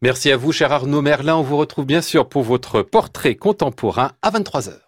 Merci à vous, cher Arnaud Merlin. On vous retrouve bien sûr pour votre portrait contemporain à 23h.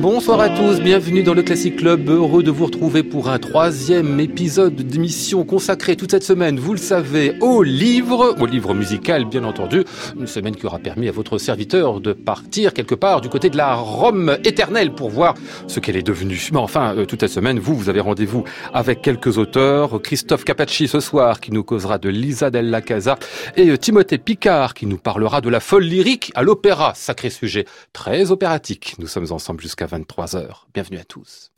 Bonsoir à tous, bienvenue dans le Classic Club. Heureux de vous retrouver pour un troisième épisode d'émission consacrée toute cette semaine, vous le savez, au livre, au livre musical bien entendu. Une semaine qui aura permis à votre serviteur de partir quelque part du côté de la Rome éternelle pour voir ce qu'elle est devenue. Mais enfin, euh, toute cette semaine, vous, vous avez rendez-vous avec quelques auteurs. Christophe Capacci ce soir qui nous causera de Lisa Della Casa et euh, Timothée Picard qui nous parlera de la folle lyrique à l'opéra. Sacré sujet, très opératique. Nous sommes ensemble jusqu'à 23h. Bienvenue à tous.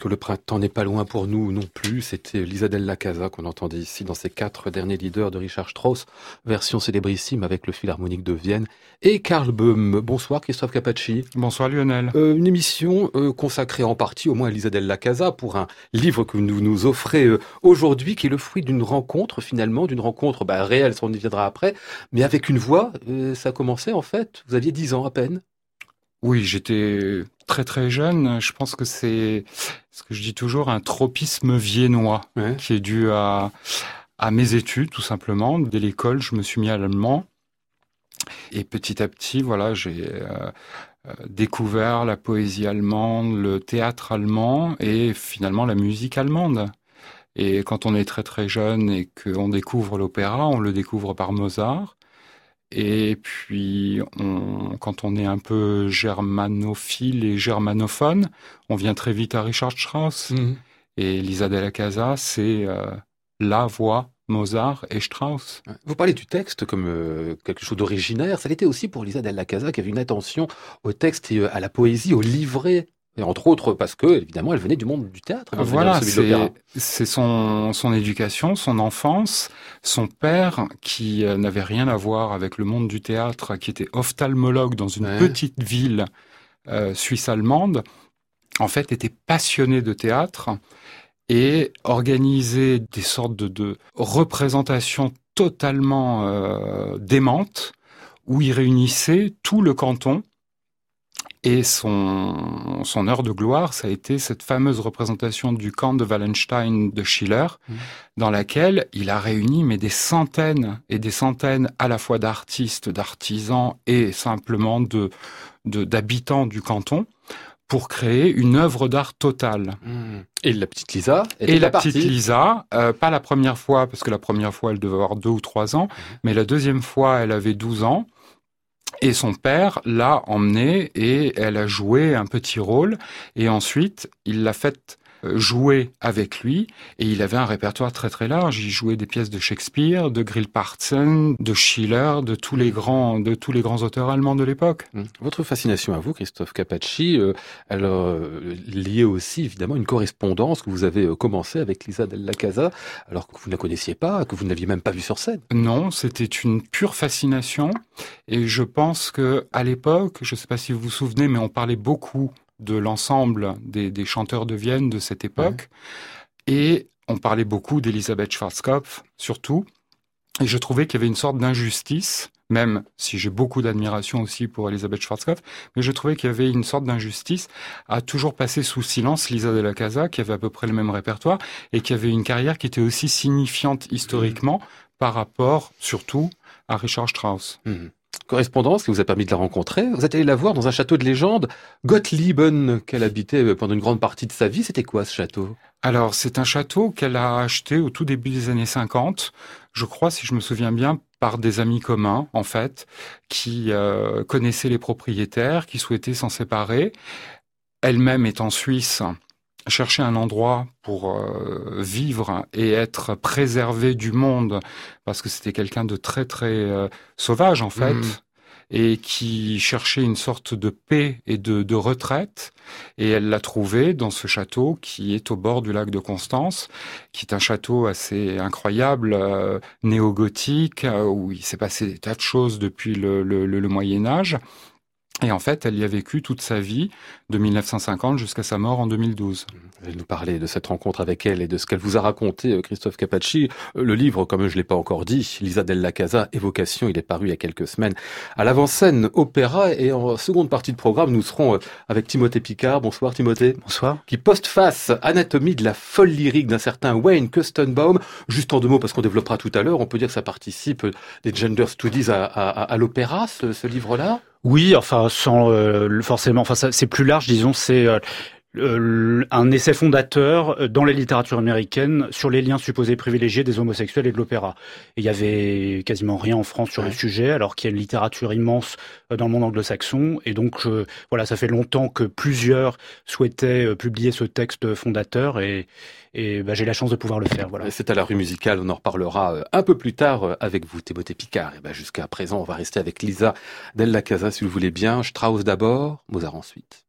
Puisque le printemps n'est pas loin pour nous non plus. C'était Lisa Della Casa qu'on entendait ici dans ces quatre derniers leaders de Richard Strauss, version célébrissime avec le Philharmonique de Vienne, et Karl Böhm. Bonsoir Christophe Capacci. Bonsoir Lionel. Euh, une émission euh, consacrée en partie au moins à Lisa Della Casa pour un livre que vous nous offrez euh, aujourd'hui, qui est le fruit d'une rencontre finalement, d'une rencontre bah, réelle, ça on y viendra après, mais avec une voix. ça a commencé en fait, vous aviez 10 ans à peine. Oui, j'étais très très jeune. Je pense que c'est ce que je dis toujours un tropisme viennois Ouais. qui est dû à, à mes études tout simplement. Dès l'école, je me suis mis à l'allemand et petit à petit, voilà, j'ai euh, euh, découvert la poésie allemande, le théâtre allemand et finalement la musique allemande. Et quand on est très très jeune et qu'on découvre l'opéra, on le découvre par Mozart. Et puis, on, quand on est un peu germanophile et germanophone, on vient très vite à Richard Strauss. Mhm. Et Lisa della Casa, c'est euh, la voix Mozart et Strauss. Vous parlez du texte comme euh, quelque chose d'originaire. Ça l'était aussi pour Lisa Della Casa, qui avait une attention au texte et euh, à la poésie, au livret. Et entre autres parce que, évidemment, elle venait du monde du théâtre. Voilà, c'est son, son éducation, son enfance, son père qui euh, n'avait rien à voir avec le monde du théâtre, qui était ophtalmologue dans une Ouais. petite ville euh, suisse-allemande, en fait était passionné de théâtre et organisait des sortes de, de représentations totalement euh, démentes où il réunissait tout le canton et son, son heure de gloire, ça a été cette fameuse représentation du camp de Wallenstein de Schiller, Mhm. dans laquelle il a réuni mais des centaines et des centaines à la fois d'artistes, d'artisans et simplement de de- d'habitants du canton pour créer une œuvre d'art totale. Mhm. Et la petite Lisa Et la partie. petite Lisa, euh, pas la première fois, parce que la première fois, elle devait avoir deux ou trois ans, mais la deuxième fois, elle avait 12 ans. Et son père l'a emmenée et elle a joué un petit rôle. Et ensuite, il l'a fait euh, jouer avec lui. Et il avait un répertoire très très large. Il jouait des pièces de Shakespeare, de Grillparzen, de Schiller, de tous les grands, de tous les grands auteurs allemands de l'époque. Mhm. Votre fascination à vous, Christophe Capacci, euh, elle euh, liée aussi évidemment à une correspondance que vous avez euh, commencé avec Lisa Della Casa, alors que vous ne la connaissiez pas, que vous ne l'aviez même pas vue sur scène. Non, c'était une pure fascination. Et je pense que à l'époque, je ne sais pas si vous vous souvenez, mais on parlait beaucoup de l'ensemble des, des chanteurs de Vienne de cette époque. Et on parlait beaucoup d'Elisabeth Schwarzkopf, surtout. Et je trouvais qu'il y avait une sorte d'injustice, même si j'ai beaucoup d'admiration aussi pour Elisabeth Schwarzkopf, mais je trouvais qu'il y avait une sorte d'injustice à toujours passer sous silence Lisa de la Casa, qui avait à peu près le même répertoire et qui avait une carrière qui était aussi signifiante historiquement par rapport, surtout, à Richard Strauss. Mhm. Correspondance qui vous a permis de la rencontrer. Vous êtes allé la voir dans un château de légende, Gottlieben, qu'elle habitait pendant une grande partie de sa vie. C'était quoi ce château? Alors, c'est un château qu'elle a acheté au tout début des années 50, je crois, si je me souviens bien, par des amis communs, en fait, qui euh, connaissaient les propriétaires, qui souhaitaient s'en séparer. Elle-même étant suisse, cherchait un endroit pour euh, vivre et être préservée du monde, parce que c'était quelqu'un de très, très euh, sauvage, en fait. Mhm. et qui cherchait une sorte de paix et de, de retraite. Et elle l'a trouvé dans ce château qui est au bord du lac de Constance, qui est un château assez incroyable, euh, néo-gothique, où il s'est passé des tas de choses depuis le, le, le- le Moyen Âge. Et en fait, elle y a vécu toute sa vie, de 1950 jusqu'à sa mort en 2012. Vous allez nous parler de cette rencontre avec elle et de ce qu'elle vous a raconté, euh, Christophe Capacci. Euh, Le livre, comme je l'ai pas encore dit, Lisa Della Casa, Évocation, il est paru il y a quelques semaines à l'avant-scène Opéra. Et en seconde partie de programme, nous serons euh, avec Timothée Picard. Bonsoir Timothée. Bonsoir. Qui postface Anatomie de la folle lyrique d'un certain Wayne Kustenbaum. Juste en deux mots, parce qu'on développera tout à l'heure, on peut dire que ça participe des gender studies à, à- à- à l'opéra, ce, ce livre-là? Oui, enfin, sans euh, forcément, enfin, c'est plus large, disons, c'est euh, euh, un essai fondateur euh, dans la littérature américaine sur les liens supposés privilégiés des homosexuels et de l'opéra. Il y avait quasiment rien en France sur Ouais. le sujet, alors qu'il y a une littérature immense euh, dans le monde anglo-saxon. Et donc, euh, voilà, ça fait longtemps que plusieurs souhaitaient publier ce texte fondateur, et, et bah, j'ai la chance de pouvoir le faire. Voilà. C'est à la rue musicale, on en reparlera un peu plus tard avec vous, Timothée Picard. Et ben jusqu'à présent, on va rester avec Lisa Della Casa, si vous le voulez bien. Strauss d'abord, Mozart ensuite.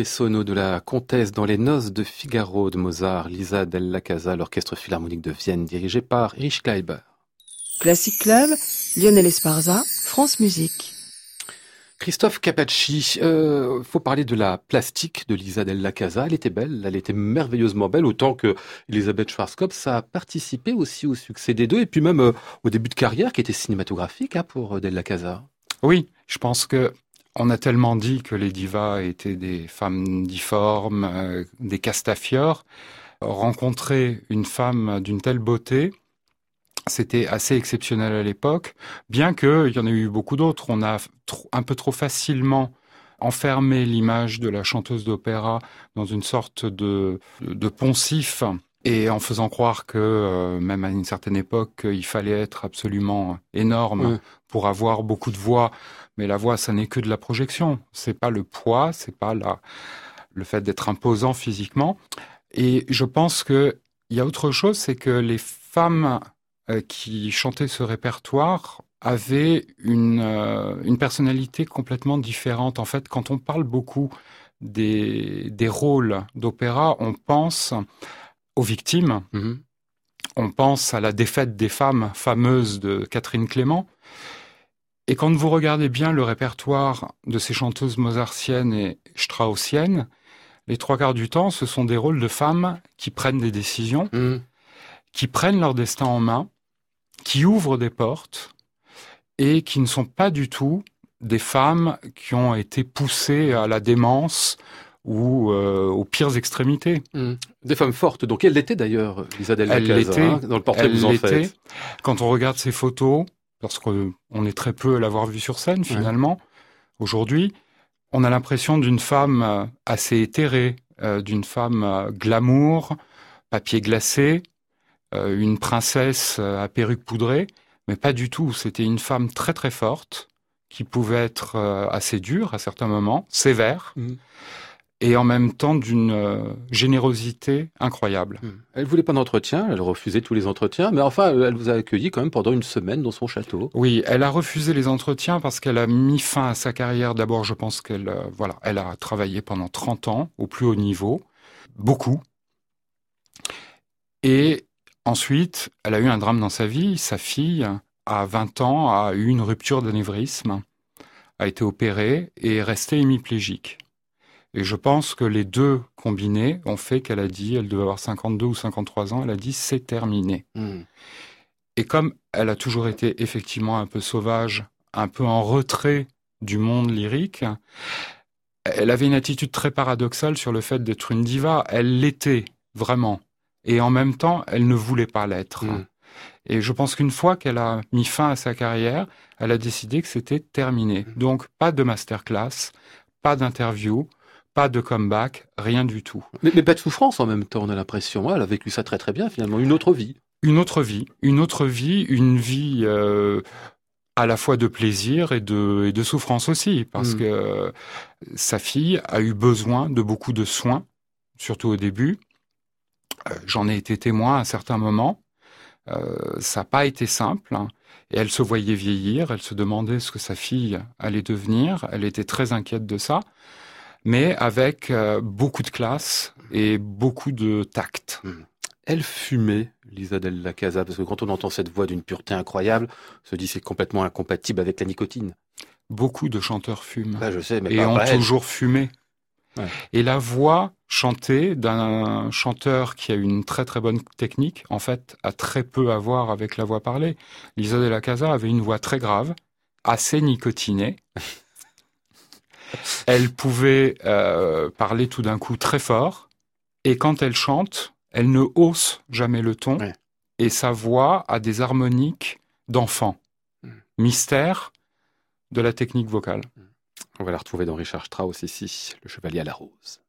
Le Dove sono de la comtesse dans les noces de Figaro de Mozart, Lisa Della Casa, l'orchestre philharmonique de Vienne dirigé par Erich Kleiber. Classic Club, Lionel Esparza, France Musique. Christophe Capacci, euh, faut parler de la plastique de Lisa Della Casa. Elle était belle, elle était merveilleusement belle, autant que Elisabeth Schwarzkopf. Ça a participé aussi au succès des deux, et puis même euh, au début de carrière qui était cinématographique hein, pour euh, Della Casa. Oui, je pense que on a tellement dit que les divas étaient des femmes difformes, euh, des castafiores. Rencontrer une femme d'une telle beauté, c'était assez exceptionnel à l'époque, bien qu'il y en ait eu beaucoup d'autres. On a un peu trop facilement enfermé l'image de la chanteuse d'opéra dans une sorte de, de poncif et en faisant croire que euh, même à une certaine époque, il fallait être absolument énorme pour avoir beaucoup de voix. Mais la voix, ça n'est que de la projection. C'est pas le poids, c'est pas la, le fait d'être imposant physiquement. Et je pense que il y a autre chose, c'est que les femmes euh, qui chantaient ce répertoire avaient une, euh, une personnalité complètement différente. En fait, quand on parle beaucoup des, des rôles d'opéra, on pense aux victimes, Mhm. on pense à la défaite des femmes fameuse de Catherine Clément. Et quand vous regardez bien le répertoire de ces chanteuses mozartiennes et straussiennes, les trois quarts du temps, ce sont des rôles de femmes qui prennent des décisions, Mhm. qui prennent leur destin en main, qui ouvrent des portes et qui ne sont pas du tout des femmes qui ont été poussées à la démence ou euh, aux pires extrémités. Mhm. Des femmes fortes. Donc elle l'était d'ailleurs, Lisa Della Elle l'était. hein, dans le portrait que vous en faites. Quand on regarde ses photos, parce qu'on est très peu à l'avoir vue sur scène finalement, aujourd'hui, on a l'impression d'une femme euh, assez éthérée, euh, d'une femme euh, glamour, papier glacé, euh, une princesse euh, à perruque poudrée, mais pas du tout. C'était une femme très très forte, qui pouvait être euh, assez dure à certains moments, sévère, Mhm. Et en même temps d'une euh, générosité incroyable. Mhm. Elle voulait pas d'entretien, elle refusait tous les entretiens, mais enfin, elle vous a accueilli quand même pendant une semaine dans son château. Oui, elle a refusé les entretiens parce qu'elle a mis fin à sa carrière. D'abord, je pense qu'elle euh, voilà, elle a travaillé pendant 30 ans au plus haut niveau, beaucoup. Et ensuite, elle a eu un drame dans sa vie. Sa fille, à 20 ans, a eu une rupture d'anévrisme, a été opérée et est restée hémiplégique. Et je pense que les deux combinés ont fait qu'elle a dit, elle devait avoir 52 ou 53 ans, elle a dit c'est terminé. Mhm. Et comme elle a toujours été effectivement un peu sauvage, un peu en retrait du monde lyrique, elle avait une attitude très paradoxale sur le fait d'être une diva. Elle l'était vraiment. Et en même temps, elle ne voulait pas l'être. Mhm. Et je pense qu'une fois qu'elle a mis fin à sa carrière, elle a décidé que c'était terminé. Donc, pas de masterclass, pas d'interview, pas de comeback, rien du tout. Mais, mais pas de souffrance en même temps, on a l'impression. Elle a vécu ça très très bien finalement, une autre vie. une autre vie, une autre vie, une vie euh, à la fois de plaisir et de, et de souffrance aussi, parce Mm. que euh, sa fille a eu besoin de beaucoup de soins, surtout au début. Euh, J'en ai été témoin à certains moments. Euh, ça n'a pas été simple. hein. Et elle se voyait vieillir, elle se demandait ce que sa fille allait devenir, elle était très inquiète de ça, mais avec euh, beaucoup de classe et beaucoup de tact. Elle fumait, Lisa Della Casa, parce que quand on entend cette voix d'une pureté incroyable, on se dit c'est complètement incompatible avec la nicotine. Beaucoup de chanteurs fument. Là, je sais, mais et pas, ont toujours fumé. Ouais. Et la voix chantée d'un chanteur qui a une très très bonne technique, en fait, a très peu à voir avec la voix parlée. Lisa de la Casa avait une voix très grave, assez nicotinée. elle pouvait euh, parler tout d'un coup très fort, et quand elle chante, elle ne hausse jamais le ton, Ouais. et sa voix a des harmoniques d'enfant. Mm. Mystère de la technique vocale. On va la retrouver dans Richard Strauss ici, le chevalier à la rose.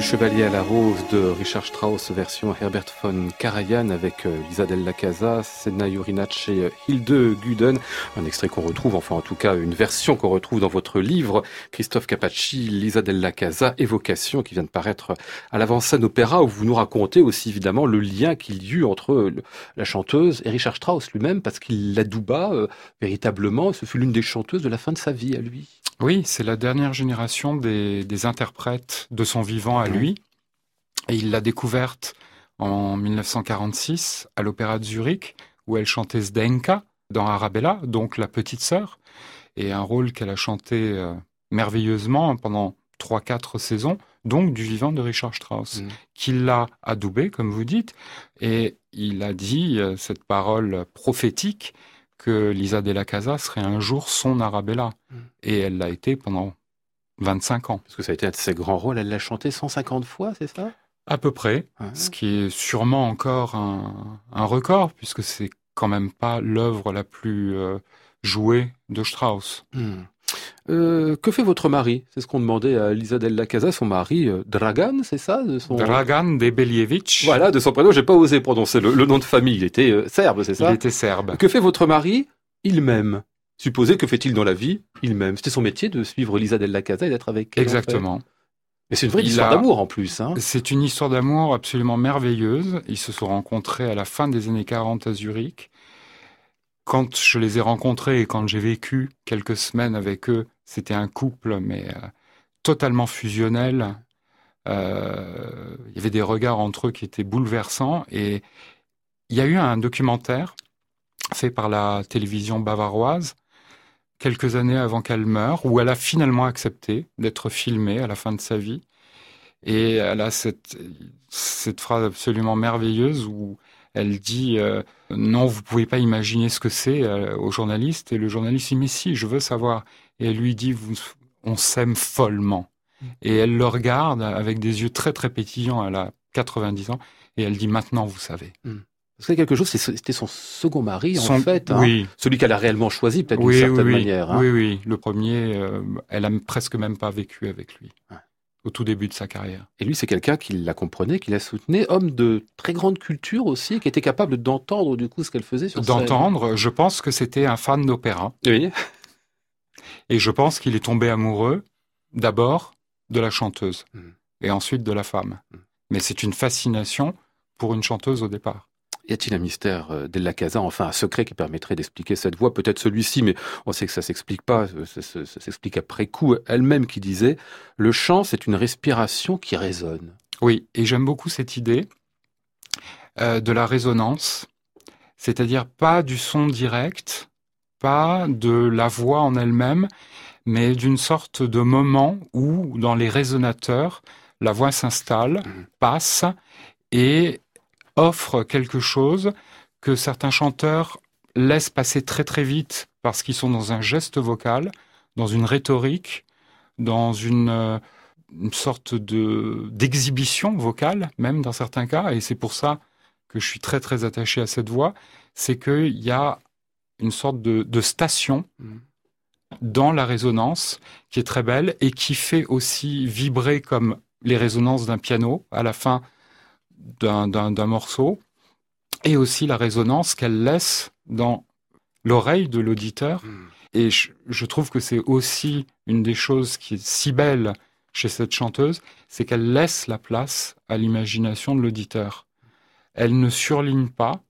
Du Chevalier à la Rose de Richard Strauss, version Herbert von Karajan avec euh, Lisa Della Casa, Senna Jurinac et euh, Hilde Guden. Un extrait qu'on retrouve, enfin en tout cas une version qu'on retrouve dans votre livre, Christophe Capacci, Lisa Della Casa, Évocation, qui vient de paraître à l'avant-scène opéra, où vous nous racontez aussi évidemment le lien qu'il y eut entre euh, la chanteuse et Richard Strauss lui-même, parce qu'il l'adouba euh, véritablement. Ce fut l'une des chanteuses de la fin de sa vie à lui. Oui, c'est la dernière génération des, des interprètes de son vivant à lui. Et il l'a découverte en 1946 à l'Opéra de Zurich, où elle chantait Zdenka dans Arabella, donc la petite sœur, et un rôle qu'elle a chanté euh, merveilleusement pendant trois, quatre saisons, donc du vivant de Richard Strauss, Mm. qui l'a adoubé, comme vous dites, et il a dit euh, cette parole prophétique que Lisa Della Casa serait un jour son Arabella. Mm. Et elle l'a été pendant 25 ans, Parce que ça a été un de ses grands rôles. Elle l'a chanté 150 fois, c'est ça? À peu près, ce qui est sûrement encore un, un record, puisque c'est quand même pas l'œuvre la plus euh, jouée de Strauss. Hmm. Euh, que fait votre mari? C'est ce qu'on demandait à Lisa Della Casa, son mari, euh, Dragan, c'est ça? De son... Dragan Debelievich, Voilà, de son prénom, j'ai pas osé prononcer le, le nom de famille. Il était serbe, c'est il ça était serbe. Que fait votre mari? Il m'aime. Supposez, que fait-il dans la vie? Il m'aime. C'était son métier de suivre Lisa Della Casa et d'être avec elle. en fait. Exactement. Et c'est une vraie Il histoire a- d'amour en plus. Hein. C'est une histoire d'amour absolument merveilleuse. Ils se sont rencontrés à la fin des années 40 à Zurich. Quand je les ai rencontrés et quand j'ai vécu quelques semaines avec eux, c'était un couple, mais euh, totalement fusionnel. Euh, il y avait des regards entre eux qui étaient bouleversants. Et il y a eu un documentaire fait par la télévision bavaroise quelques années avant qu'elle meure, où elle a finalement accepté d'être filmée à la fin de sa vie. Et elle a cette, cette phrase absolument merveilleuse où elle dit euh, non, vous pouvez pas imaginer ce que c'est euh, au journaliste. Et le journaliste dit mais si, je veux savoir. Et elle lui dit on s'aime follement. Et elle le regarde avec des yeux très très pétillants. Elle a 90 ans et elle dit maintenant vous savez. Parce que quelque chose, c'était son second mari en fait. hein. Celui qu'elle a réellement choisi peut-être oui, d'une certaine oui, manière. hein. oui, oui. Le premier, euh, elle a presque même pas vécu avec lui Ouais. au tout début de sa carrière. Et lui, c'est quelqu'un qui la comprenait, qui la soutenait, homme de très grande culture aussi, qui était capable d'entendre du coup ce qu'elle faisait sur. D'entendre, je pense que c'était un fan d'opéra. Oui. Et je pense qu'il est tombé amoureux d'abord de la chanteuse Mm. et ensuite de la femme. Mm. Mais c'est une fascination pour une chanteuse au départ. Y a-t-il un mystère euh, Della Casa, enfin un secret qui permettrait d'expliquer cette voix? Peut-être celui-ci, mais on sait que ça s'explique pas, euh, ça, ça- ça s'explique après coup. Elle-même qui disait « Le chant, c'est une respiration qui résonne Oui, et j'aime beaucoup cette idée euh, de la résonance, c'est-à-dire pas du son direct, pas de la voix en elle-même, mais d'une sorte de moment où, dans les résonateurs, la voix s'installe, Mhm. passe et offre quelque chose que certains chanteurs laissent passer très très vite parce qu'ils sont dans un geste vocal, dans une rhétorique, dans une, euh, une sorte de d'exhibition vocale, même dans certains cas, et c'est pour ça que je suis très très attaché à cette voix, c'est qu'il y a une sorte de, de station Mhm. dans la résonance qui est très belle et qui fait aussi vibrer comme les résonances d'un piano. À la fin d'un- morceau, et aussi la résonance qu'elle laisse dans l'oreille de l'auditeur. Et je, je trouve que c'est aussi une des choses qui est si belle chez cette chanteuse, c'est qu'elle laisse la place à l'imagination de l'auditeur. Elle ne surligne pas,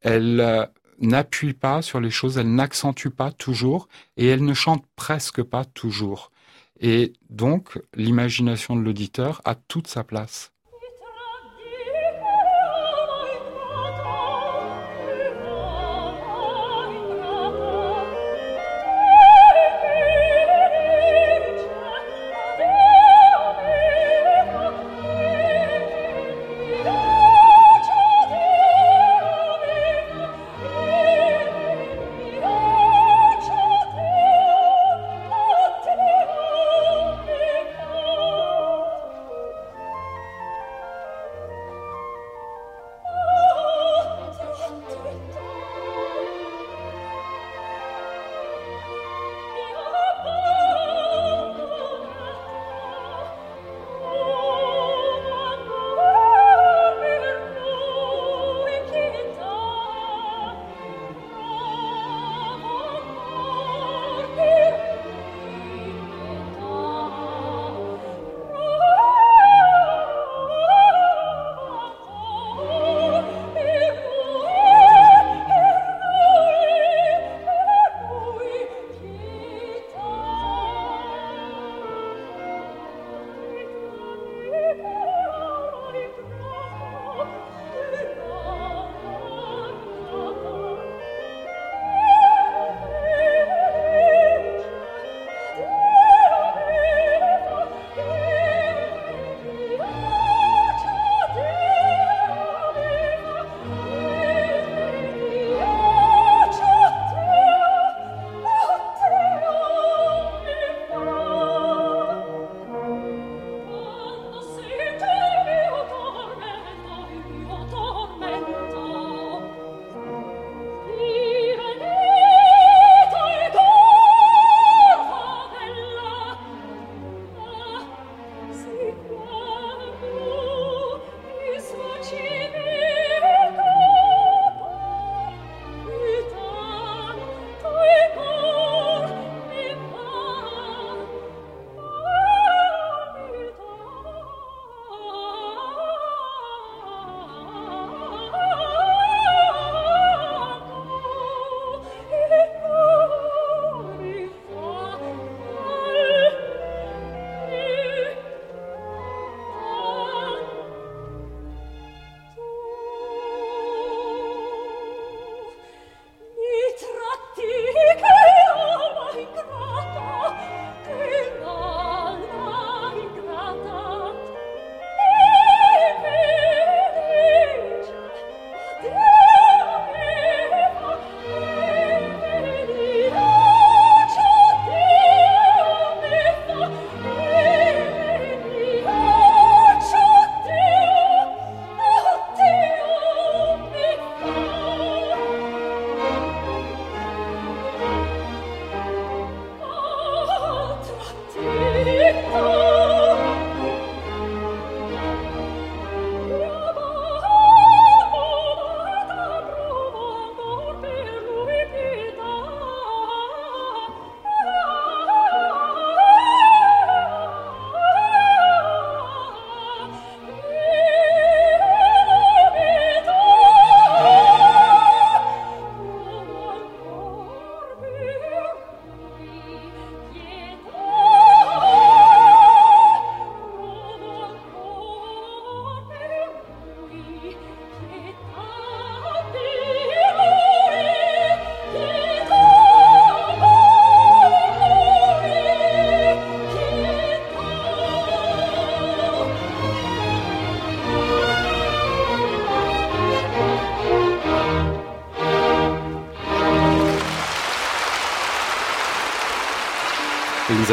elle euh, n'appuie pas sur les choses, elle n'accentue pas toujours, et elle ne chante presque pas toujours. Et donc, l'imagination de l'auditeur a toute sa place.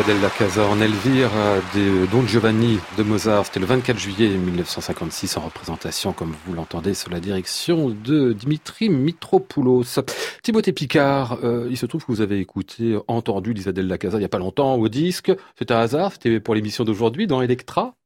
Della Casa en Elvire euh, de Don Giovanni de Mozart. C'était le 24 juillet 1956 en représentation, comme vous l'entendez, sous la direction de Dimitri Mitropoulos. Timothée Picard, euh, il se trouve que vous avez écouté, entendu Elisa Della Casa il n'y a pas longtemps au disque. C'est un hasard, c'était pour l'émission d'aujourd'hui dans Electra?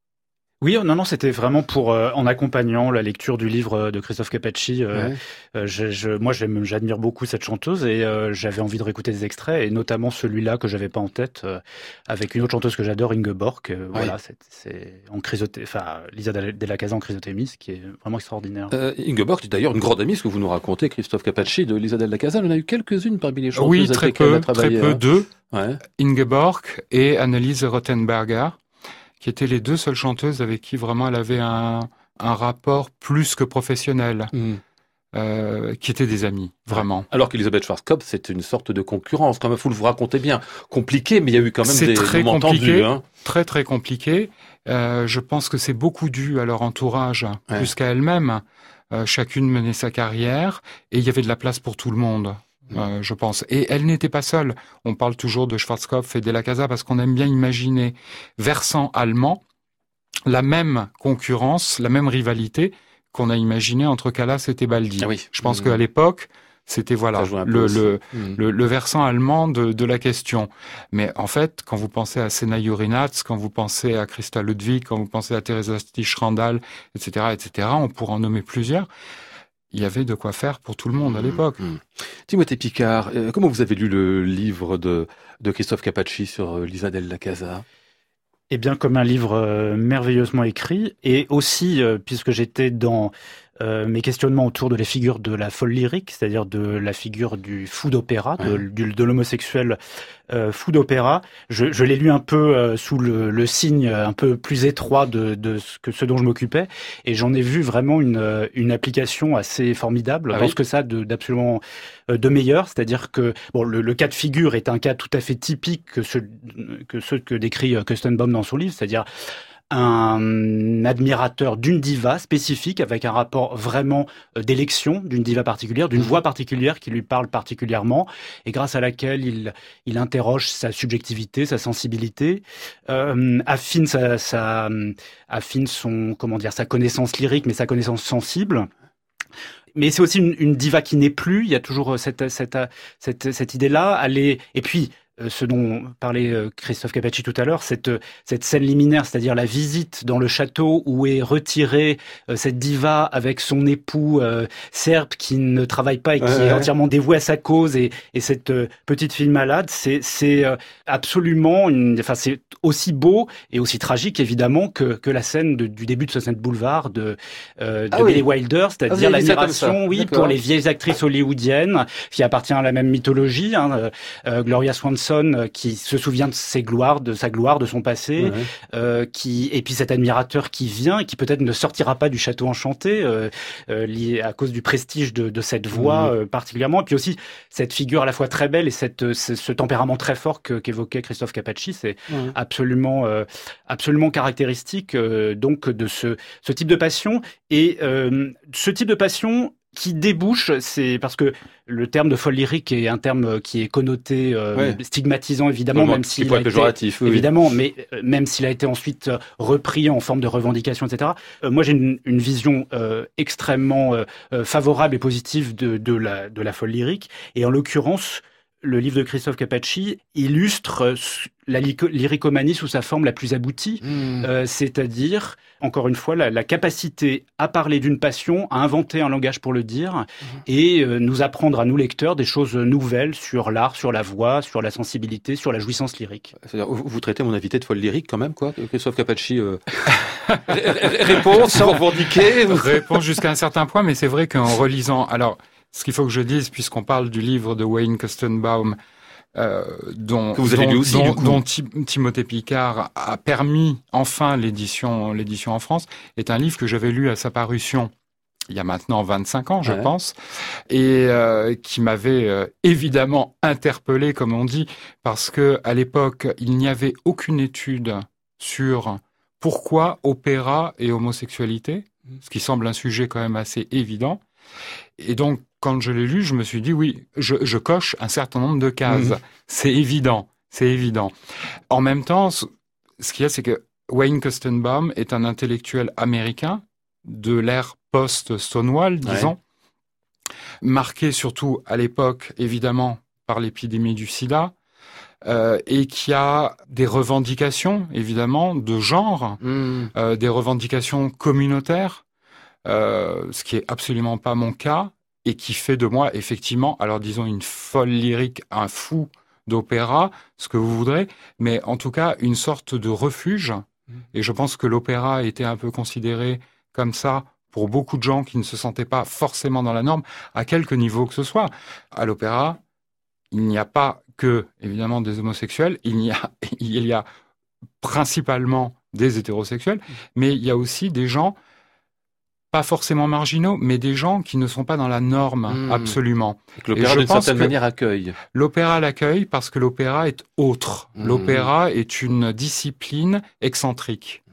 Oui, non, non, c'était vraiment pour euh, en accompagnant la lecture du livre euh, de Christophe Capacci. Euh, Ouais. euh, je, je- moi, j'aime- j'admire beaucoup cette chanteuse et euh, j'avais envie de réécouter des extraits et notamment celui-là que j'avais pas en tête euh, avec une autre chanteuse que j'adore, Ingeborg. Euh, Voilà, c'est- c'est en chrysoté, enfin Lisa Della Casa en chrysothémie, ce qui est vraiment extraordinaire. Euh, Ingeborg, est d'ailleurs une grande amie, ce que vous nous racontez, Christophe Capacci de Lisa Della Casa. En a eu quelques-unes parmi les chanteuses Oui, très peu, très peu, hein. deux. Ouais. Ingeborg et Anneliese Rothenberger, qui étaient les deux seules chanteuses avec qui vraiment elle avait un, un rapport plus que professionnel, Mm. euh, qui étaient des amis, vraiment. Alors qu'Elisabeth Schwarzkopf, c'est une sorte de concurrence. Quand même, vous le racontez bien. Compliqué, mais il y a eu quand même C'est des très moments compliqué. tendus. Hein. Très très compliqué. Euh, je pense que c'est beaucoup dû à leur entourage, Ouais. plus qu'à elles-mêmes. Euh, chacune menait sa carrière et il y avait de la place pour tout le monde. Euh, je pense. Et elle n'était pas seule. On parle toujours de Schwarzkopf et de la Casa parce qu'on aime bien imaginer, versant allemand, la même concurrence, la même rivalité qu'on a imaginé entre Callas et Tebaldi. Ah oui. Je pense Mm. qu'à l'époque, c'était voilà le, aussi. le, le, le versant allemand de, de la question. Mais en fait, quand vous pensez à Sena Jurinats, quand vous pensez à Christa Ludwig, quand vous pensez à Teresa Stich-Randall, etc., etc., on pourrait en nommer plusieurs. Il y avait de quoi faire pour tout le monde à Mm, l'époque. mm. Timothée Picard, euh, comment vous avez lu le livre de, de Christophe Capacci sur euh, Lisa Della Casa? Eh bien, comme un livre euh, merveilleusement écrit, et aussi, euh, puisque j'étais dans euh, mes questionnements autour de la figure de la folle lyrique, c'est-à-dire de la figure du fou d'opéra, de, de l'homosexuel euh, fou d'opéra, je, je l'ai lu un peu euh, sous le, le signe un peu plus étroit de, de ce, que, ce dont je m'occupais, et j'en ai vu vraiment une, une application assez formidable. Ah dans oui. ce que ça de- d'absolument euh, de meilleur, c'est-à-dire que bon, le, le cas de figure est un cas tout à fait typique que ce que, ceux que décrit Kustenbaum dans son livre, c'est-à-dire un admirateur d'une diva spécifique avec un rapport vraiment euh, d'élection d'une diva particulière, d'une voix particulière qui lui parle particulièrement et grâce à laquelle il, il interroge sa subjectivité, sa sensibilité, euh, affine sa, sa affine son comment dire sa connaissance lyrique mais sa connaissance sensible. Mais c'est aussi une, une diva qui n'est plus. Il y a toujours euh, cette cette cette, cette idée-là. Aller et puis ce dont parlait euh, Christophe Capacci tout à l'heure, cette euh, cette scène liminaire, c'est-à-dire la visite dans le château où est retirée euh, cette diva avec son époux euh, serbe qui ne travaille pas et qui Ouais, est ouais. entièrement dévoué à sa cause et, et cette euh, petite fille malade, c'est c'est euh, absolument une, enfin c'est aussi beau et aussi tragique évidemment que que la scène de- du début de Sunset Boulevard de euh, de Ah oui. Billy Wilder, Ah, c'est-à-dire ça. l'admiration, oui, pour les vieilles actrices hollywoodiennes qui appartient à la même mythologie. Hein, euh, euh, Gloria Swanson euh, qui se souvient de ses gloires, de sa gloire, de son passé, Ouais. euh, qui et puis cet admirateur qui vient et qui peut-être ne sortira pas du château enchanté euh, lié à cause du prestige de, de cette voix Mhm. particulièrement. Et puis aussi cette figure à la fois très belle et cette, ce, ce tempérament très fort qu'évoquait Christophe Capacci, c'est Ouais. absolument absolument caractéristique donc de ce ce type de passion et ce type de passion qui débouche, c'est parce que le terme de folle lyrique est un terme qui est connoté euh, Ouais. stigmatisant évidemment, même s'il pourrait a été oui. Évidemment, mais euh, même s'il a été ensuite euh, repris en forme de revendication, etc. euh, moi, j'ai une, une vision euh, extrêmement euh, euh, favorable et positive de, de la de la folle lyrique. Et en l'occurrence, le livre de Christophe Capacci illustre la lyricomanie sous sa forme la plus aboutie, Mm. euh, c'est-à-dire, encore une fois, la, la capacité à parler d'une passion, à inventer un langage pour le dire, et euh, nous apprendre à nous lecteurs des choses nouvelles sur l'art, sur la voix, sur la sensibilité, sur la jouissance lyrique. C'est-à-dire, vous, vous traitez mon invité de folle lyrique quand même, quoi Christophe Capacci, euh... ré- ré- réponse, revendiquer Réponse jusqu'à un certain point, mais c'est vrai qu'en relisant, alors, ce qu'il faut que je dise, puisqu'on parle du livre de Wayne Kostenbaum, euh, dont, Que vous avez dont, lu aussi, dont- dont Ti- Timothée Picard a permis enfin l'édition, l'édition en France, est un livre que j'avais lu à sa parution il y a maintenant 25 ans, je Ouais. pense, et euh, qui m'avait euh, évidemment interpellé, comme on dit, parce que à l'époque, il n'y avait aucune étude sur pourquoi opéra et homosexualité, ce qui semble un sujet quand même assez évident. Et donc, quand je l'ai lu, je me suis dit, oui, je, je coche un certain nombre de cases. Mhm. C'est évident. C'est évident. En même temps, ce ce qu'il y a, c'est que Wayne Kostenbaum est un intellectuel américain de l'ère post-Stonewall, disons, marqué surtout à l'époque, évidemment, par l'épidémie du sida, euh, et qui a des revendications, évidemment, de genre, Hmm. euh, des revendications communautaires, euh, ce qui est absolument pas mon cas, et qui fait de moi, effectivement, alors disons une folle lyrique, un fou d'opéra, ce que vous voudrez, mais en tout cas une sorte de refuge. Et je pense que l'opéra a été un peu considéré comme ça pour beaucoup de gens qui ne se sentaient pas forcément dans la norme, à quelque niveau que ce soit. À l'opéra, il n'y a pas que, évidemment, des homosexuels, il y a, il y a principalement des hétérosexuels, mais il y a aussi des gens, pas forcément marginaux, mais des gens qui ne sont pas dans la norme, Mm. absolument. Et que l'opéra, je d'une pense certaine que- manière, accueille. L'opéra l'accueille parce que l'opéra est autre. Mm. L'opéra est une discipline excentrique.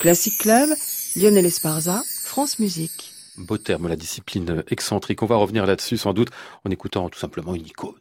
Classic Club, Lionel Esparza, France Musique. Beau terme, la discipline excentrique. On va revenir là-dessus sans doute en écoutant tout simplement une icône.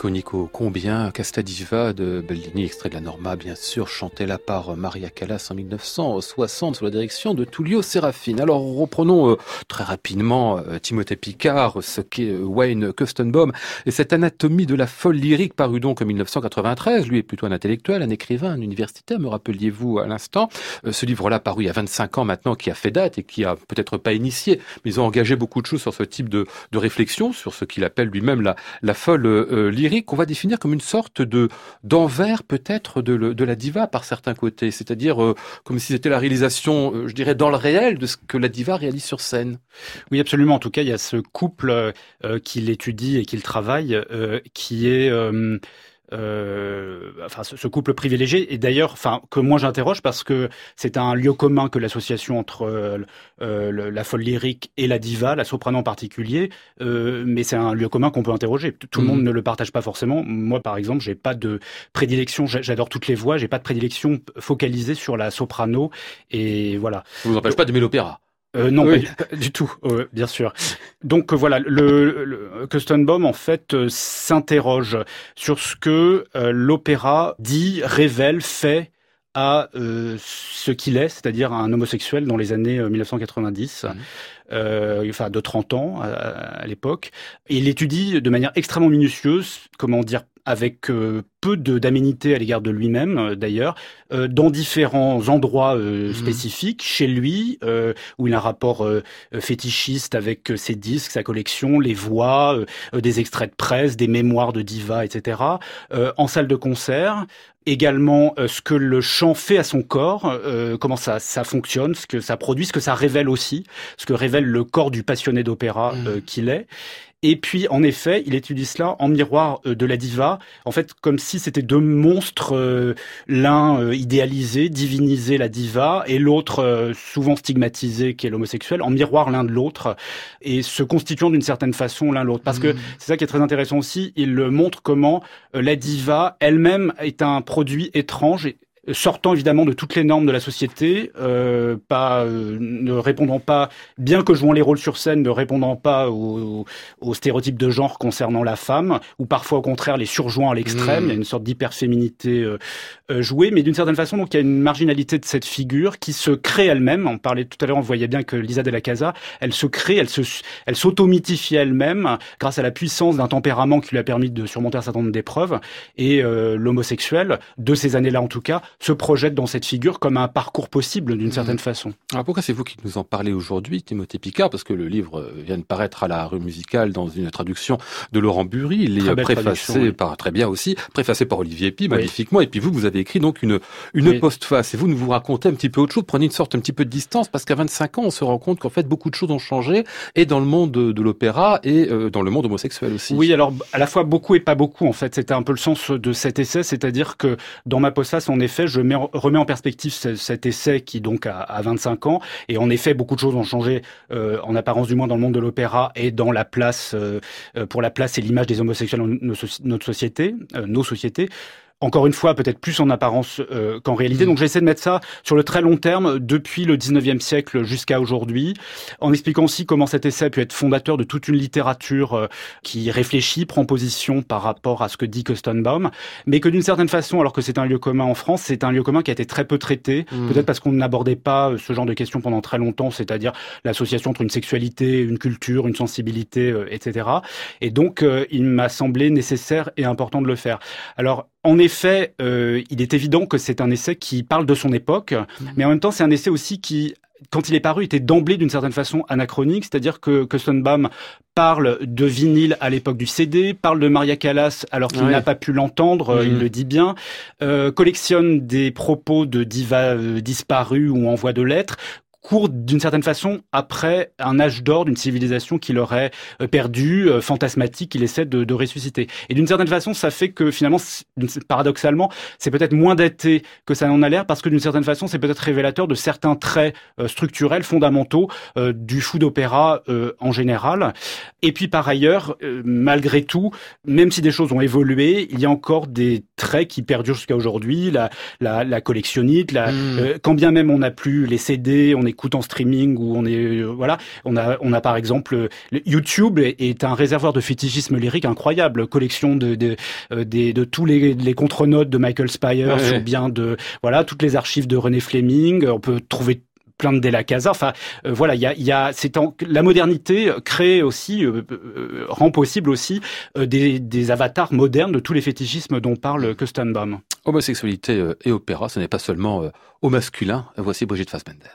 Iconico combien Castadiva de Bellini, extrait de la Norma bien sûr, chanté là par Maria Callas en 1960 sous la direction de Tullio Serafine. Alors reprenons euh, très rapidement euh, Timothée Picard, ce qu'est euh, Wayne Kustenbaum et cette anatomie de la folle lyrique paru donc en 1993. Lui est plutôt un intellectuel, un écrivain, un universitaire, me rappeliez-vous à l'instant. Euh, ce livre-là paru il y a 25 ans maintenant qui a fait date et qui a peut-être pas initié, mais ils ont engagé beaucoup de choses sur ce type de, de réflexion, sur ce qu'il appelle lui-même la, la folle euh, qu'on va définir comme une sorte de d'envers peut-être de, la diva par certains côtés, c'est-à-dire euh, comme si c'était la réalisation, euh, je dirais, dans le réel de ce que la diva réalise sur scène. Oui, absolument. En tout cas, il y a ce couple euh, qu'il étudie et qu'il travaille, qui est euh, enfin ce, couple privilégié. Et d'ailleurs, enfin que moi j'interroge parce que c'est un lieu commun que l'association entre euh, euh, le- la folle lyrique et la diva, la soprano en particulier, euh, mais c'est un lieu commun qu'on peut interroger. Tout le Mhm. monde ne le partage pas forcément. Moi, par exemple, j'ai pas de prédilection. J'a- J'adore toutes les voix. J'ai pas de prédilection focalisée sur la soprano. Et voilà. Ça vous empêche pas d'aimer l'opéra. Euh, non, Oui. pas, du tout, euh, bien sûr. Donc euh, voilà, le, le Kustenbaum en fait euh, s'interroge sur ce que euh, l'opéra dit, révèle, fait à euh, ce qu'il est, c'est-à-dire un homosexuel dans les années euh, 1990, Mhm. euh, enfin de 30 ans à, à l'époque. Et il étudie de manière extrêmement minutieuse, comment dire, avec euh, peu d'aménité à l'égard de lui-même euh, d'ailleurs, euh, dans différents endroits Mhm. spécifiques, chez lui, où il a un rapport fétichiste avec ses disques, sa collection, les voix, des extraits de presse, des mémoires de diva, etc. En salle de concert, également euh, ce que le chant fait à son corps, euh, comment ça, ça fonctionne, ce que ça produit, ce que ça révèle aussi, ce que révèle le corps du passionné d'opéra Mhm. euh, qu'il est. Et puis, en effet, il étudie cela en miroir euh, de la diva, en fait, comme si c'était deux monstres, euh, l'un euh, idéalisé, divinisé la diva, et l'autre euh, souvent stigmatisé, qui est l'homosexuel, en miroir l'un de l'autre, et se constituant d'une certaine façon l'un l'autre. Parce que Mhm. c'est ça qui est très intéressant aussi, il montre comment euh, la diva elle-même est un produit étrange. Et, sortant évidemment de toutes les normes de la société, euh, pas euh, ne répondant pas, bien que jouant les rôles sur scène, ne répondant pas aux, aux stéréotypes de genre concernant la femme, ou parfois au contraire les surjouant à l'extrême. Mm. Il y a une sorte d'hyperféminité euh, euh, jouée, mais d'une certaine façon, donc il y a une marginalité de cette figure qui se crée elle-même. On parlait tout à l'heure, on voyait bien que Lisa de la Casa, elle se crée, elle se, elle s'automythifie elle-même grâce à la puissance d'un tempérament qui lui a permis de surmonter un certain nombre d'épreuves. Et euh, l'homosexuel, de ces années-là en tout cas, se projette dans cette figure comme un parcours possible d'une Mhm. certaine façon. Alors pourquoi c'est vous qui nous en parlez aujourd'hui, Timothée Picard? Parce que le livre euh, vient de paraître à la rue musicale dans une traduction de Laurent Bury. Il est préfacé oui. par très bien aussi, préfacé par Olivier Pi, Oui. magnifiquement. Et puis vous, vous avez écrit donc une une Oui. postface. Et vous nous racontez un petit peu autre chose. Prenez une sorte un petit peu de distance parce qu'à 25 ans, on se rend compte qu'en fait beaucoup de choses ont changé et dans le monde de, de l'opéra et euh, dans le monde homosexuel aussi. Oui, alors à la fois beaucoup et pas beaucoup en fait. C'était un peu le sens de cet essai, c'est-à-dire que dans ma postface, en effet, je mets, remets en perspective ce- cet essai qui donc a, a 25 ans, et en effet, beaucoup de choses ont changé euh, en apparence du moins dans le monde de l'opéra et dans la place euh, euh, pour la place et l'image des homosexuels dans notre société, nos sociétés. Encore une fois, peut-être plus en apparence euh, qu'en réalité. Mm. Donc j'essaie de mettre ça sur le très long terme, depuis le 19e siècle jusqu'à aujourd'hui, en expliquant aussi comment cet essai a pu être fondateur de toute une littérature euh, qui réfléchit, prend position par rapport à ce que dit Kostenbaum, mais que d'une certaine façon, alors que c'est un lieu commun en France, c'est un lieu commun qui a été très peu traité, Mm. peut-être parce qu'on n'abordait pas euh, ce genre de questions pendant très longtemps, c'est-à-dire l'association entre une sexualité, une culture, une sensibilité, euh, etc. Et donc, euh, il m'a semblé nécessaire et important de le faire. Alors, en effet, euh, il est évident que c'est un essai qui parle de son époque, mais en même temps, c'est un essai aussi qui quand il est paru, était d'emblée d'une certaine façon anachronique, c'est-à-dire que, que parle de vinyle à l'époque du CD, parle de Maria Callas alors qu'il Ouais. n'a pas pu l'entendre, euh, Mhm. il le dit bien, euh, collectionne des propos de divas euh, disparus ou en voie de lettres, court d'une certaine façon après un âge d'or d'une civilisation qu'il aurait euh, perdu, euh, fantasmatique, qu'il essaie de, de ressusciter. Et d'une certaine façon, ça fait que finalement, paradoxalement, c'est peut-être moins daté que ça n'en a l'air parce que d'une certaine façon, c'est peut-être révélateur de certains traits euh, structurels fondamentaux du fou d'opéra euh, en général. Et puis par ailleurs, malgré tout, même si des choses ont évolué, il y a encore des traits qui perdurent jusqu'à aujourd'hui. La, la, la collectionnite, la, Mm. euh, quand bien même on n'a plus les CD, on écoute en streaming ou on est euh, voilà, on a on a par exemple euh, YouTube est, un réservoir de fétichisme lyrique incroyable, collection de de, euh, des, de tous les, les contre-notes de Michael Spires Ouais. ou bien de voilà toutes les archives de René Fleming. On peut trouver plein de Della Casa. Enfin, euh, voilà, il y a, y a, c'est en- la modernité crée aussi, euh, euh, rend possible aussi des, des avatars modernes de tous les fétichismes dont parle Kustenbaum. Homosexualité et opéra, ce n'est pas seulement au masculin. Voici Brigitte Fassbender.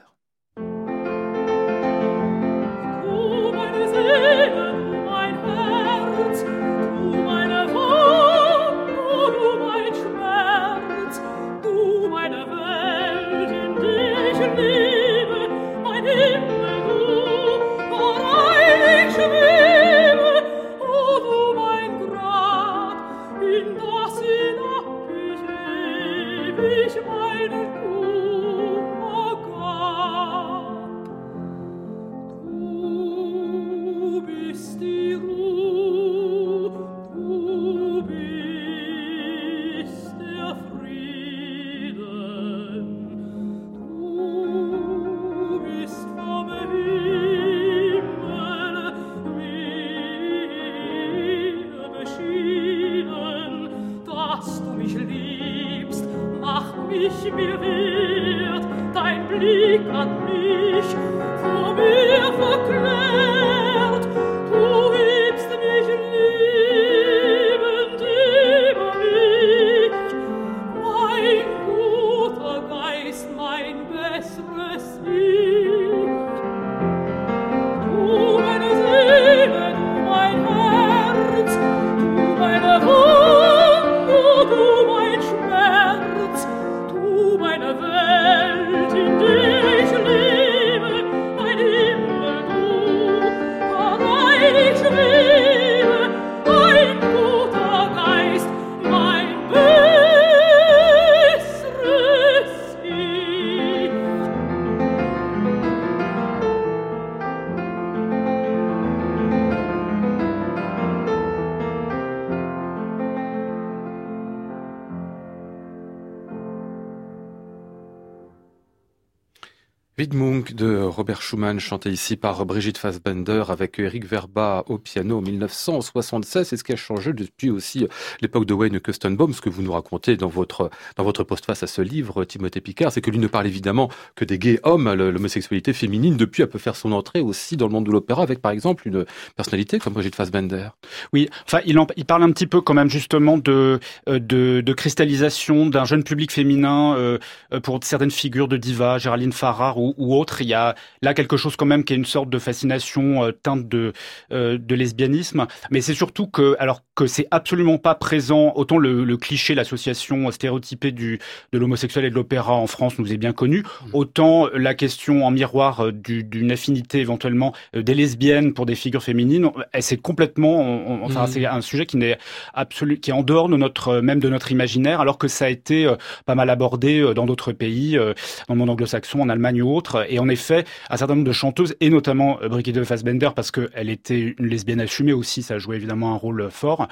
Widmung de Robert Schumann, chanté ici par Brigitte Fassbender avec Eric Verba au piano en 1976. C'est ce qui a changé depuis aussi l'époque de Wayne Kustenbaum, ce que vous nous racontez dans votre, dans votre postface à ce livre, Timothée Picard, c'est que lui ne parle évidemment que des gays hommes. L'homosexualité féminine, depuis, elle peut faire son entrée aussi dans le monde de l'opéra avec, par exemple, une personnalité comme Brigitte Fassbender. Oui, enfin, il, parle un petit peu quand même justement de, euh, de, de cristallisation d'un jeune public féminin euh, euh, pour certaines figures de diva, Géraldine Farrar ou autres. Il y a là quelque chose quand même qui est une sorte de fascination euh, teinte de, euh, de lesbianisme. Mais c'est surtout que, alors que c'est absolument pas présent, autant le, le cliché, l'association stéréotypée du, de l'homosexuel et de l'opéra en France nous est bien connu, autant la question en miroir euh, du- d'une affinité éventuellement des lesbiennes pour des figures féminines, c'est complètement, on- on- enfin Mhm. c'est un sujet qui n'est absolu, qui est en dehors de notre même de notre imaginaire, alors que ça a été pas mal abordé dans d'autres pays, dans le monde anglo-saxon, en Allemagne ou Et en effet, un certain nombre de chanteuses et notamment euh, Brigitte Fassbender parce qu'elle était une lesbienne assumée aussi, ça jouait évidemment un rôle fort.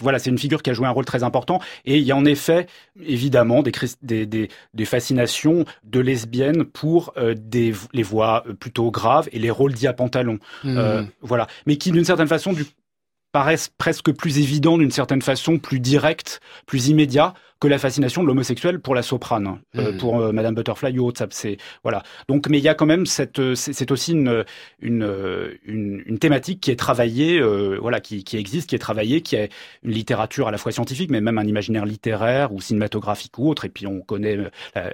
Voilà, c'est une figure qui a joué un rôle très important. Et il y a en effet évidemment des, chris- des, des, des fascinations de lesbiennes pour euh, des, les voix euh, plutôt graves et les rôles dits à pantalon. Euh, voilà. Mais qui, d'une certaine façon, du, paraissent presque plus évidents, d'une certaine façon, plus directs, plus immédiats que la fascination de l'homosexuel pour la soprane, euh, Mhm. pour euh, Madame Butterfly ou autre. C'est voilà. Donc, mais il y a quand même cette, euh, c'est aussi une, une une une thématique qui est travaillée, euh, voilà, qui qui existe, qui est travaillée, qui est une littérature à la fois scientifique, mais même un imaginaire littéraire ou cinématographique ou autre. Et puis on connaît la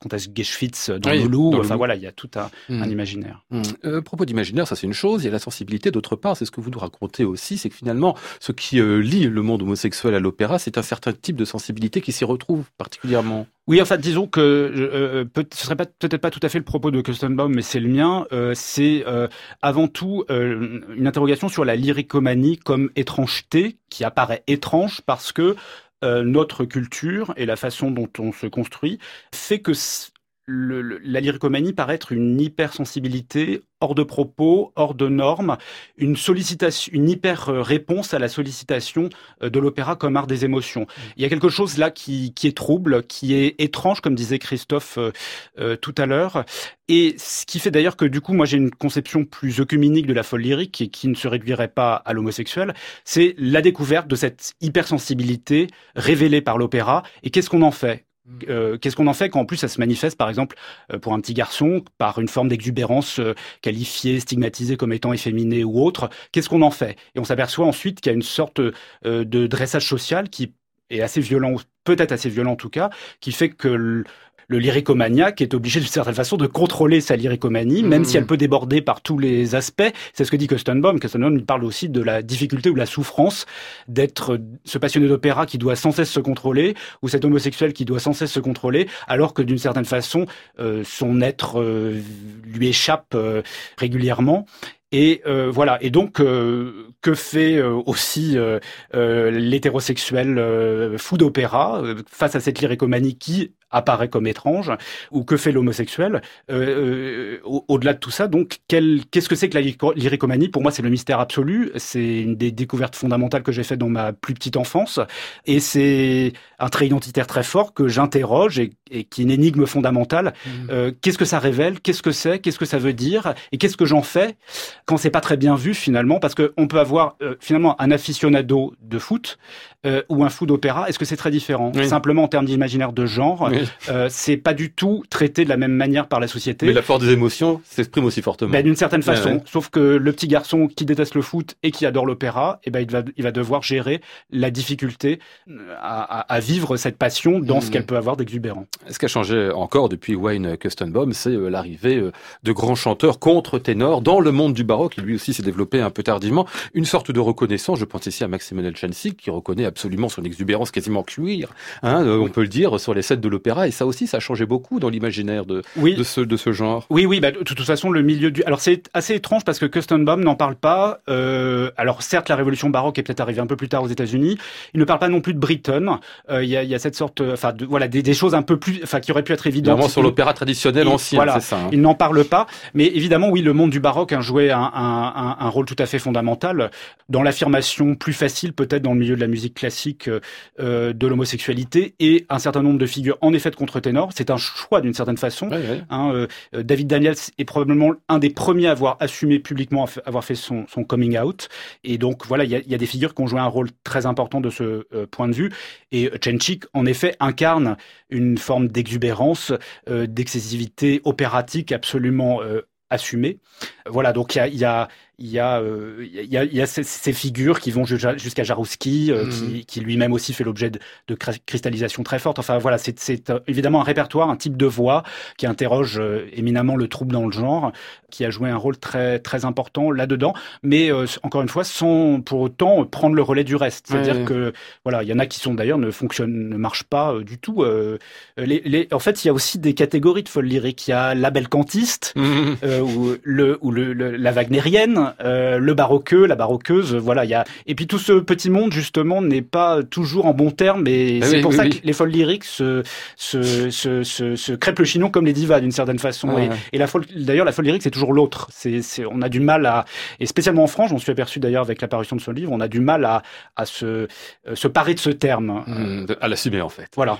comtesse Geschwitz dans Oui, Loulou. dans Enfin voilà, il y a tout un, un imaginaire. À propos d'imaginaire, ça c'est une chose. Il y a la sensibilité d'autre part. C'est ce que vous nous racontez aussi. C'est que finalement, ce qui lie le monde homosexuel à l'opéra, c'est un certain type de sensibilité qui s'y retrouve particulièrement. Oui, enfin, disons que euh, peut, ce serait peut-être pas tout à fait le propos de Kustenbaum, mais c'est le mien. Euh, c'est euh, avant tout euh, une interrogation sur la lyricomanie comme étrangeté qui apparaît étrange parce que notre culture et la façon dont on se construit fait que le- le- la lyricomanie paraît être une hypersensibilité hors de propos, hors de normes, une sollicitation, une hyper réponse à la sollicitation euh, de l'opéra comme art des émotions. Il y a quelque chose là qui, qui est trouble, qui est étrange, comme disait Christophe euh, euh, tout à l'heure, et ce qui fait d'ailleurs que du coup, moi j'ai une conception plus œcuménique de la folle lyrique et qui ne se réduirait pas à l'homosexuel, c'est la découverte de cette hypersensibilité révélée par l'opéra, et qu'est-ce qu'on en fait? Euh, qu'est-ce qu'on en fait quand en plus ça se manifeste par exemple euh, pour un petit garçon par une forme d'exubérance euh, qualifiée, stigmatisée comme étant efféminée ou autre Qu'est-ce qu'on en fait? Et on s'aperçoit ensuite qu'il y a une sorte de dressage social qui est assez violent, peut-être assez violent en tout cas, qui fait que le, lyricomaniaque est obligé d'une certaine façon de contrôler sa lyricomanie, même Mhm. si elle peut déborder par tous les aspects. C'est ce que dit. Kustenbaum il parle aussi de la difficulté ou la souffrance d'être ce passionné d'opéra qui doit sans cesse se contrôler, ou cet homosexuel qui doit sans cesse se contrôler, alors que d'une certaine façon, euh, son être euh, lui échappe euh, régulièrement. Et euh, voilà. Et donc, euh, que fait euh, aussi euh, euh, l'hétérosexuel euh, fou d'opéra euh, face à cette lyricomanie qui apparaît comme étrange ou que fait l'homosexuel euh, euh, au- au-delà de tout ça donc qu'est-ce que c'est que la lyrico- lyricomanie pour moi c'est le mystère absolu c'est une des découvertes fondamentales que j'ai faites dans ma plus petite enfance et c'est un trait identitaire très fort que j'interroge et, et qui est une énigme fondamentale euh, qu'est-ce que ça révèle? Qu'est-ce que c'est? Qu'est-ce que ça veut dire? Et qu'est-ce que j'en fais? Quand c'est pas très bien vu finalement Parce que on peut avoir euh, finalement un aficionado de foot euh, ou un fou d'opéra. Est-ce que c'est très différent? Oui. Simplement en termes d'imaginaire de genre. Oui. Euh, c'est pas du tout traité de la même manière par la société. Mais la force des émotions s'exprime aussi fortement. Ben, d'une certaine façon. Ouais, ouais. Sauf que le petit garçon qui déteste le foot et qui adore l'opéra, eh ben, il va, il va devoir gérer la difficulté euh, à, à- à vivre cette passion dans ce Mhm. qu'elle peut avoir d'exubérant. Ce qui a changé encore depuis Wayne Kustenbaum, c'est euh, l'arrivée de grands chanteurs contre-ténors dans le monde du baroque, qui lui aussi s'est développé un peu tardivement. Une sorte de reconnaissance, je pense ici à Maximilian Chancy, qui reconnaît absolument son exubérance quasiment cuir, hein, on peut le dire, sur les scènes de l'opéra. Et ça aussi, ça a changé beaucoup dans l'imaginaire de, Oui. de, ce, de ce genre. Oui, oui, bah, de toute façon, le milieu du. Alors, c'est assez étrange parce que Kustenbaum n'en parle pas. Euh, alors, certes, la révolution baroque est peut-être arrivée un peu plus tard aux États-Unis. Il ne parle pas non plus de Britton. Euh, Il y, a, il y a cette sorte, enfin, de, voilà, des, des choses un peu plus, enfin, qui auraient pu être évidentes. Vraiment sur l'opéra traditionnel ancien, voilà. c'est ça. hein. Il n'en parle pas, mais évidemment, oui, le monde du baroque a joué un, un, un, un rôle tout à fait fondamental dans l'affirmation plus facile, peut-être dans le milieu de la musique classique, euh, de l'homosexualité et un certain nombre de figures, en effet, de contre-ténors. C'est un choix d'une certaine façon. Ouais, ouais. Hein, euh, euh, David Daniels est probablement un des premiers à avoir assumé publiquement, avoir fait son, son coming out. Et donc voilà, il y a, il y a des figures qui ont joué un rôle très important de ce euh, point de vue. Et Chenchik, en effet, incarne une forme d'exubérance, d'excessivité opératique absolument assumée. Voilà, donc il y a, il y a, il y a, euh, il y a, il y a ces, ces figures qui vont jusqu'à Jarouski, euh, Mhm. qui, qui lui-même aussi fait l'objet de, de cristallisation très forte. Enfin voilà, c'est c'est, euh, évidemment un répertoire, un type de voix qui interroge euh, éminemment le trouble dans le genre, qui a joué un rôle très très important là-dedans, mais euh, encore une fois sans pour autant prendre le relais du reste. C'est-à-dire Ouais. que voilà, il y en a qui sont d'ailleurs ne fonctionnent, ne marchent pas euh, du tout. euh, les, les, en fait, il y a aussi des catégories de folle lyrique. Il y a la belle cantiste, Mhm. euh, ou le ou le, le- la wagnérienne, euh, le baroqueux, la baroqueuse, voilà, il y a et puis tout ce petit monde justement n'est pas toujours en bon terme et Ah c'est oui, pour oui, ça oui. que les folles lyriques se se se, se, se crêpent le chignon comme les divas d'une certaine façon et, ouais. et la folle d'ailleurs la folle lyrique c'est toujours l'autre, c'est on a du mal à et spécialement en France, j'en suis aperçu d'ailleurs avec l'apparition de ce livre, on a du mal à à se euh, se parer de ce terme. Mhm. À l'assumer en fait. Voilà.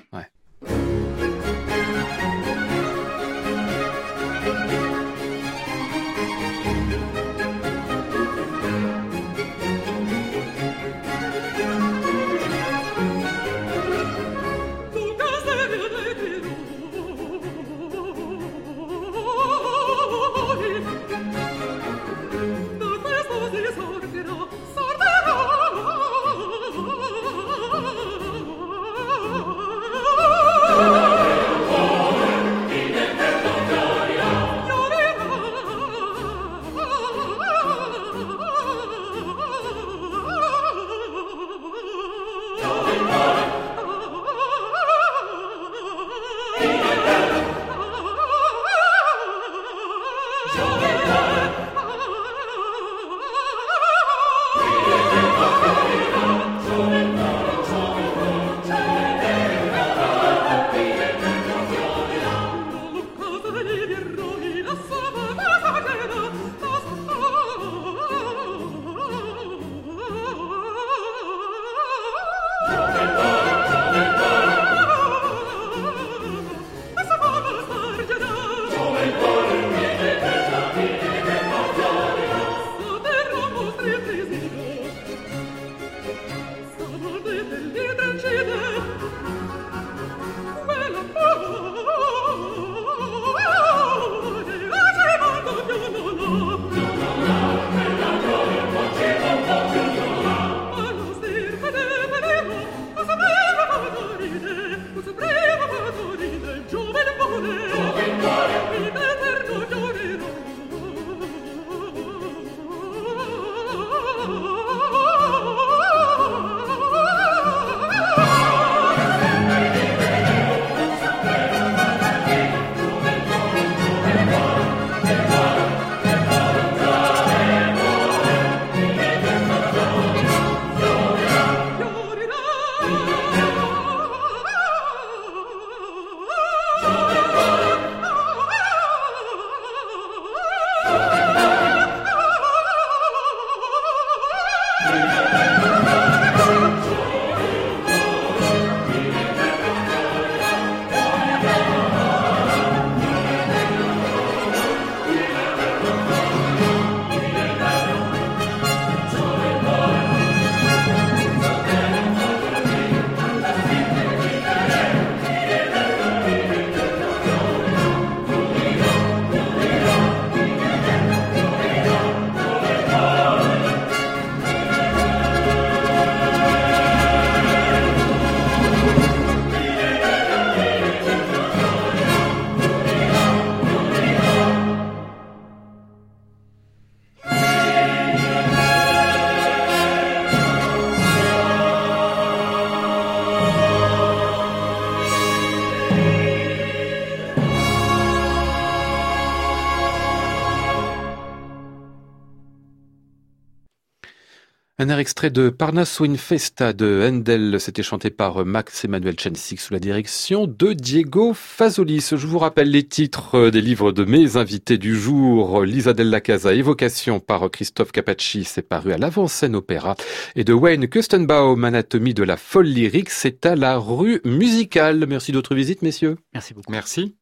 Un air extrait de Parnasso in Festa de Handel, c'était chanté par Max Emmanuel Chensik sous la direction de Diego Fazolis. Je vous rappelle les titres des livres de mes invités du jour. Lisa Della Casa, Évocation par Christophe Capacci, c'est paru à l'avant-scène opéra. Et de Wayne Kustenbaum, Anatomie de la folle lyrique, c'est à la rue musicale. Merci d'autres visites, messieurs. Merci beaucoup. Merci.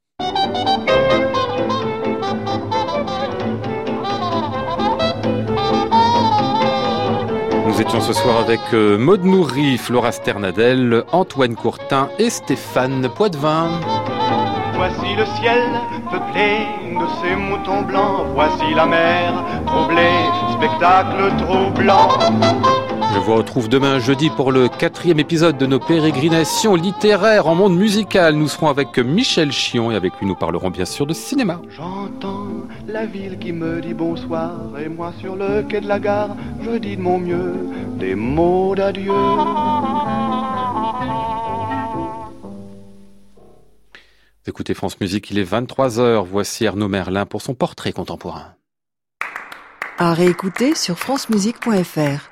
Nous étions ce soir avec euh, Maud Nourri, Flora Sternadel, Antoine Courtin et Stéphane Poitvin. Voici le ciel peuplé de ces moutons blancs. Voici la mer troublée, spectacle troublant. Je vous retrouve demain jeudi pour le quatrième épisode de nos pérégrinations littéraires en monde musical. Nous serons avec Michel Chion et avec lui nous parlerons bien sûr de cinéma. J'entends la ville qui me dit bonsoir et moi sur le quai de la gare, je dis de mon mieux des mots d'adieu. Vous écoutez France Musique, il est 23h. Voici Arnaud Merlin pour son portrait contemporain. À réécouter sur francemusique.fr.